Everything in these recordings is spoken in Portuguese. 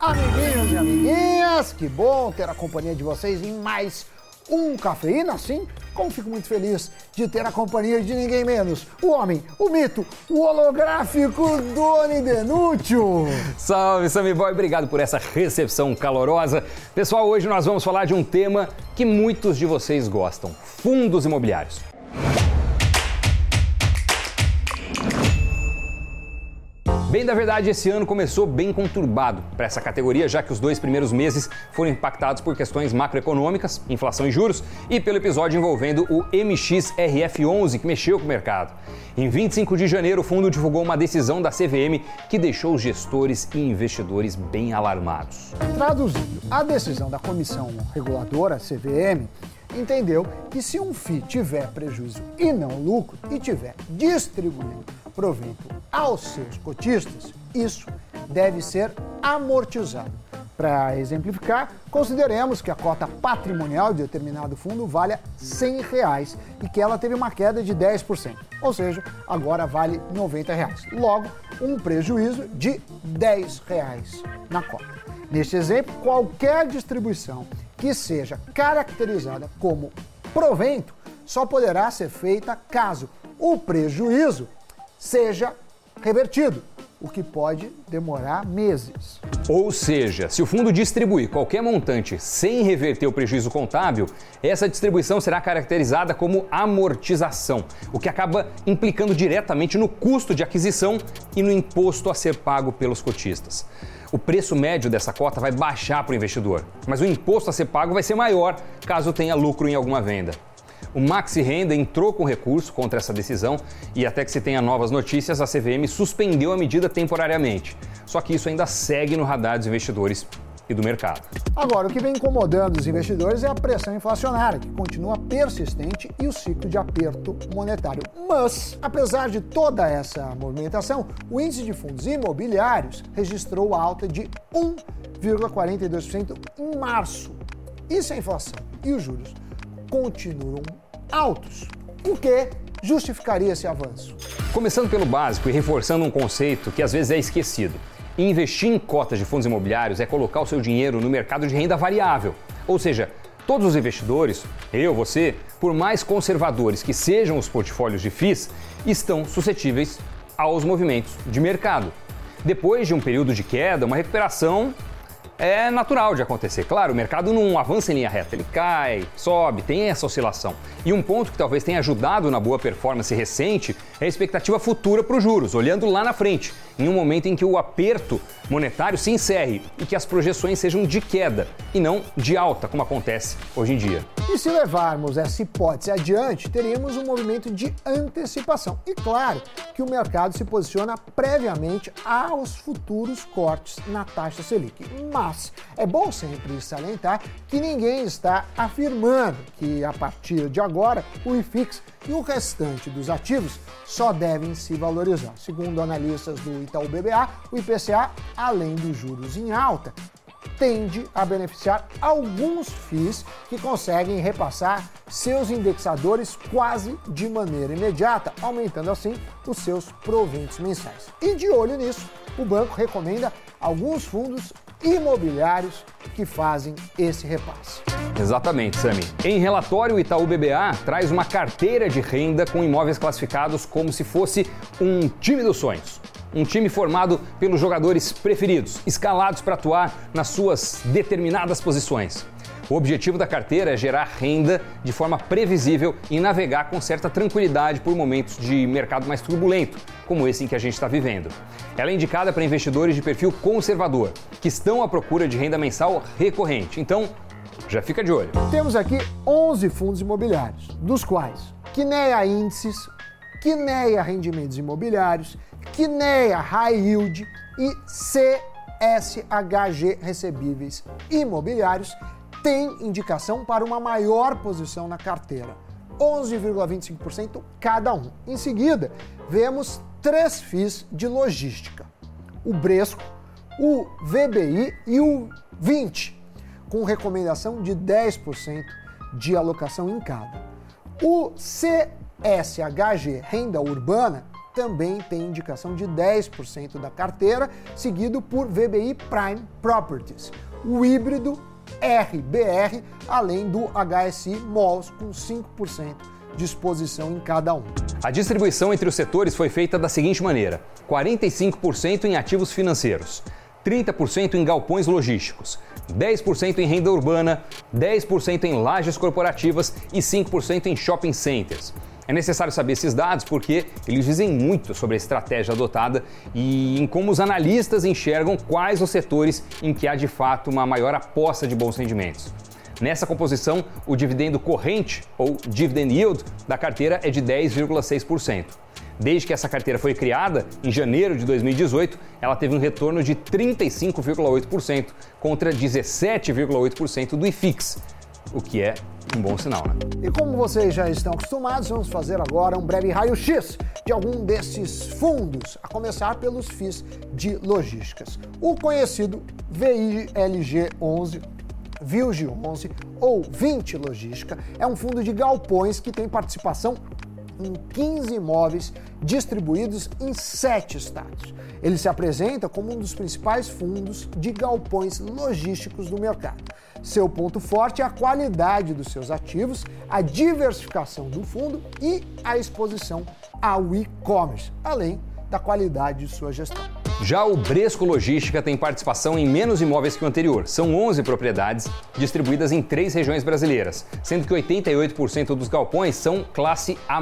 Amiguinhos e amiguinhas, que bom ter a companhia de vocês em mais um Cafeína, assim como fico muito feliz de ter a companhia de ninguém menos, o homem, o mito, o holográfico Doni Denútil. Salve, Sammy Boy, obrigado por essa recepção calorosa. Pessoal, hoje nós vamos falar de um tema que muitos de vocês gostam, fundos imobiliários. Bem, da verdade, esse ano começou bem conturbado para essa categoria, já que os dois primeiros meses foram impactados por questões macroeconômicas, inflação e juros, e pelo episódio envolvendo o MXRF11, que mexeu com o mercado. Em 25 de janeiro, o fundo divulgou uma decisão da CVM que deixou os gestores e investidores bem alarmados. Traduzindo, a decisão da comissão reguladora, CVM, entendeu que se um FII tiver prejuízo e não lucro e tiver distribuído provento aos seus cotistas, isso deve ser amortizado. Para exemplificar, consideremos que a cota patrimonial de determinado fundo vale 100 reais e que ela teve uma queda de 10%, ou seja, agora vale 90 reais. Logo, um prejuízo de 10 reais na cota. Neste exemplo, qualquer distribuição que seja caracterizada como provento só poderá ser feita caso o prejuízo seja revertido, o que pode demorar meses. Ou seja, se o fundo distribuir qualquer montante sem reverter o prejuízo contábil, essa distribuição será caracterizada como amortização, o que acaba implicando diretamente no custo de aquisição e no imposto a ser pago pelos cotistas. O preço médio dessa cota vai baixar para o investidor, mas o imposto a ser pago vai ser maior caso tenha lucro em alguma venda. O Maxi Renda entrou com recurso contra essa decisão e até que se tenha novas notícias, a CVM suspendeu a medida temporariamente. Só que isso ainda segue no radar dos investidores e do mercado. Agora, o que vem incomodando os investidores é a pressão inflacionária, que continua persistente, e o ciclo de aperto monetário. Mas, apesar de toda essa movimentação, o índice de fundos imobiliários registrou alta de 1,42% em março. Isso é inflação e os juros continuam altos. O que justificaria esse avanço? Começando pelo básico e reforçando um conceito que às vezes é esquecido. Investir em cotas de fundos imobiliários é colocar o seu dinheiro no mercado de renda variável. Ou seja, todos os investidores, eu, você, por mais conservadores que sejam os portfólios de FIIs, estão suscetíveis aos movimentos de mercado. Depois de um período de queda, uma recuperação é natural de acontecer. Claro, o mercado não avança em linha reta, ele cai, sobe, tem essa oscilação. E um ponto que talvez tenha ajudado na boa performance recente é a expectativa futura para os juros, olhando lá na frente, em um momento em que o aperto monetário se encerre e que as projeções sejam de queda e não de alta, como acontece hoje em dia. E se levarmos essa hipótese adiante, teríamos um movimento de antecipação. E claro que o mercado se posiciona previamente aos futuros cortes na taxa Selic. Mas mas é bom sempre salientar que ninguém está afirmando que a partir de agora o IFIX e o restante dos ativos só devem se valorizar. Segundo analistas do Itaú BBA, o IPCA, além dos juros em alta, tende a beneficiar alguns FIIs que conseguem repassar seus indexadores quase de maneira imediata, aumentando assim os seus proventos mensais. E de olho nisso, o banco recomenda alguns fundos imobiliários que fazem esse repasse. Exatamente, Sami. Em relatório, o Itaú BBA traz uma carteira de renda com imóveis classificados como se fosse um time dos sonhos. Um time formado pelos jogadores preferidos, escalados para atuar nas suas determinadas posições. O objetivo da carteira é gerar renda de forma previsível e navegar com certa tranquilidade por momentos de mercado mais turbulento, como esse em que a gente está vivendo. Ela é indicada para investidores de perfil conservador, que estão à procura de renda mensal recorrente. Então, já fica de olho. Temos aqui 11 fundos imobiliários, dos quais Kinea Índices, Kinea Rendimentos Imobiliários, Kinea High Yield e CSHG Recebíveis Imobiliários tem indicação para uma maior posição na carteira, 11,25% cada um. Em seguida, vemos três FIIs de logística: o Bresco, o VBI e o 20, com recomendação de 10% de alocação em cada. O CSHG Renda Urbana também tem indicação de 10% da carteira, seguido por VBI Prime Properties. O híbrido RBR, além do HSI Malls com 5% de exposição em cada um. A distribuição entre os setores foi feita da seguinte maneira: 45% em ativos financeiros, 30% em galpões logísticos, 10% em renda urbana, 10% em lajes corporativas e 5% em shopping centers. É necessário saber esses dados porque eles dizem muito sobre a estratégia adotada e em como os analistas enxergam quais os setores em que há de fato uma maior aposta de bons rendimentos. Nessa composição, o dividendo corrente, ou dividend yield, da carteira é de 10,6%. Desde que essa carteira foi criada, em janeiro de 2018, ela teve um retorno de 35,8% contra 17,8% do IFIX, o que é um bom sinal, né? E como vocês já estão acostumados, vamos fazer agora um breve raio-x de algum desses fundos, a começar pelos FIIs de logísticas. O conhecido VILG 11 VILG 11 ou 20 Logística é um fundo de galpões que tem participação em 15 imóveis distribuídos em sete estados. Ele se apresenta como um dos principais fundos de galpões logísticos do mercado. Seu ponto forte é a qualidade dos seus ativos, a diversificação do fundo e a exposição ao e-commerce, além da qualidade de sua gestão. Já o Bresco Logística tem participação em menos imóveis que o anterior. São 11 propriedades distribuídas em três regiões brasileiras, sendo que 88% dos galpões são classe A.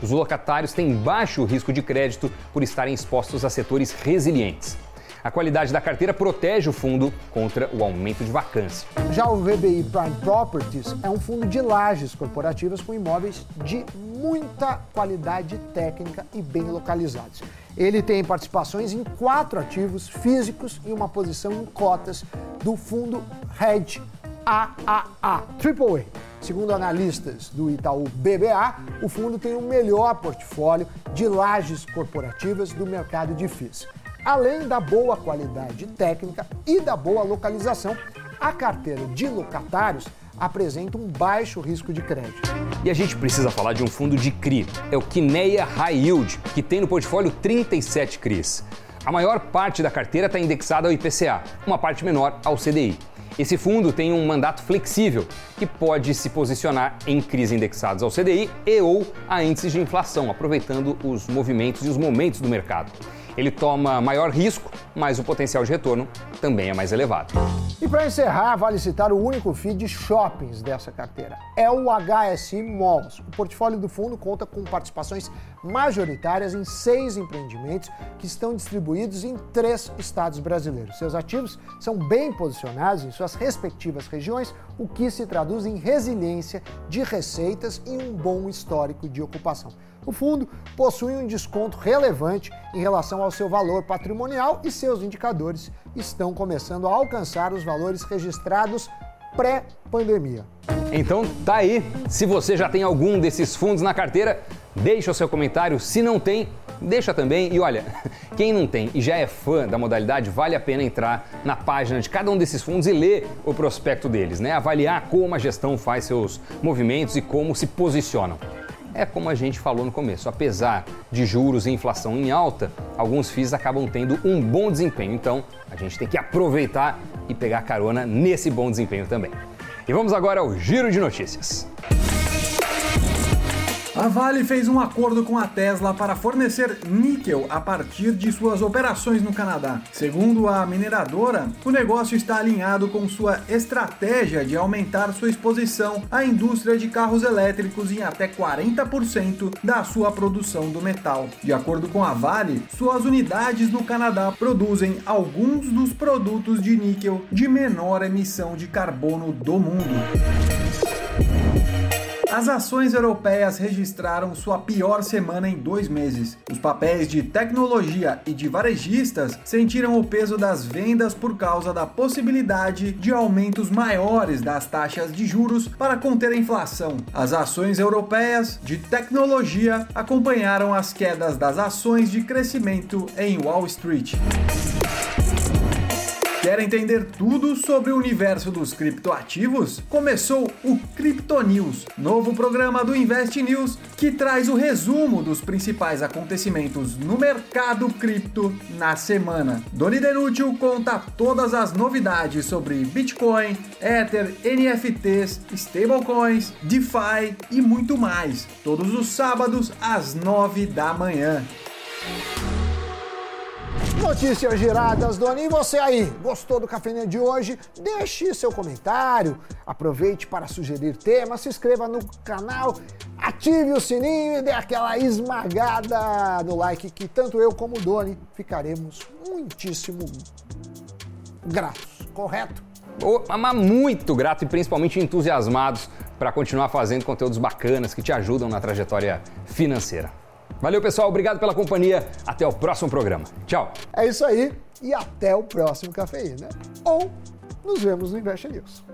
Os locatários têm baixo risco de crédito por estarem expostos a setores resilientes. A qualidade da carteira protege o fundo contra o aumento de vacância. Já o VBI Prime Properties é um fundo de lajes corporativas com imóveis de muita qualidade técnica e bem localizados. Ele tem participações em quatro ativos físicos e uma posição em cotas do fundo Hedge AAA, AAA. Segundo analistas do Itaú BBA, o fundo tem o melhor portfólio de lajes corporativas do mercado de FIIs. Além da boa qualidade técnica e da boa localização, a carteira de locatários apresenta um baixo risco de crédito. E a gente precisa falar de um fundo de CRI, é o Kineia High Yield, que tem no portfólio 37 CRIs. A maior parte da carteira está indexada ao IPCA, uma parte menor ao CDI. Esse fundo tem um mandato flexível que pode se posicionar em CRIs indexados ao CDI e ou a índices de inflação, aproveitando os movimentos e os momentos do mercado. Ele toma maior risco, mas o potencial de retorno também é mais elevado. E para encerrar, vale citar o único FII de shoppings dessa carteira. É o HSI Malls. O portfólio do fundo conta com participações majoritárias em seis empreendimentos que estão distribuídos em três estados brasileiros. Seus ativos são bem posicionados em suas respectivas regiões, o que se traduz em resiliência de receitas e um bom histórico de ocupação. O fundo possui um desconto relevante em relação ao seu valor patrimonial e seus indicadores estão começando a alcançar os valores registrados pré-pandemia. Então tá aí. Se você já tem algum desses fundos na carteira, deixa o seu comentário. Se não tem, deixa também. E olha, quem não tem e já é fã da modalidade, vale a pena entrar na página de cada um desses fundos e ler o prospecto deles, né? Avaliar como a gestão faz seus movimentos e como se posicionam. É como a gente falou no começo, apesar de juros e inflação em alta, alguns FIIs acabam tendo um bom desempenho. Então, a gente tem que aproveitar e pegar carona nesse bom desempenho também. E vamos agora ao giro de notícias. A Vale fez um acordo com a Tesla para fornecer níquel a partir de suas operações no Canadá. Segundo a mineradora, o negócio está alinhado com sua estratégia de aumentar sua exposição à indústria de carros elétricos em até 40% da sua produção do metal. De acordo com a Vale, suas unidades no Canadá produzem alguns dos produtos de níquel de menor emissão de carbono do mundo. As ações europeias registraram sua pior semana em dois meses. Os papéis de tecnologia e de varejistas sentiram o peso das vendas por causa da possibilidade de aumentos maiores das taxas de juros para conter a inflação. As ações europeias de tecnologia acompanharam as quedas das ações de crescimento em Wall Street. Quer entender tudo sobre o universo dos criptoativos? Começou o Crypto News, novo programa do Invest News que traz o resumo dos principais acontecimentos no mercado cripto na semana. Doni Denútil conta todas as novidades sobre Bitcoin, Ether, NFTs, stablecoins, DeFi e muito mais, todos os sábados às 9 da manhã. Notícias giradas, Doni. E você aí, gostou do Cafeína de hoje? Deixe seu comentário, aproveite para sugerir temas, se inscreva no canal, ative o sininho e dê aquela esmagada no like que tanto eu como o Doni ficaremos muitíssimo gratos, correto? Mas muito grato e principalmente entusiasmados para continuar fazendo conteúdos bacanas que te ajudam na trajetória financeira. Valeu, pessoal. Obrigado pela companhia. Até o próximo programa. Tchau. É isso aí e até o próximo Cafeína. Ou nos vemos no Invest News.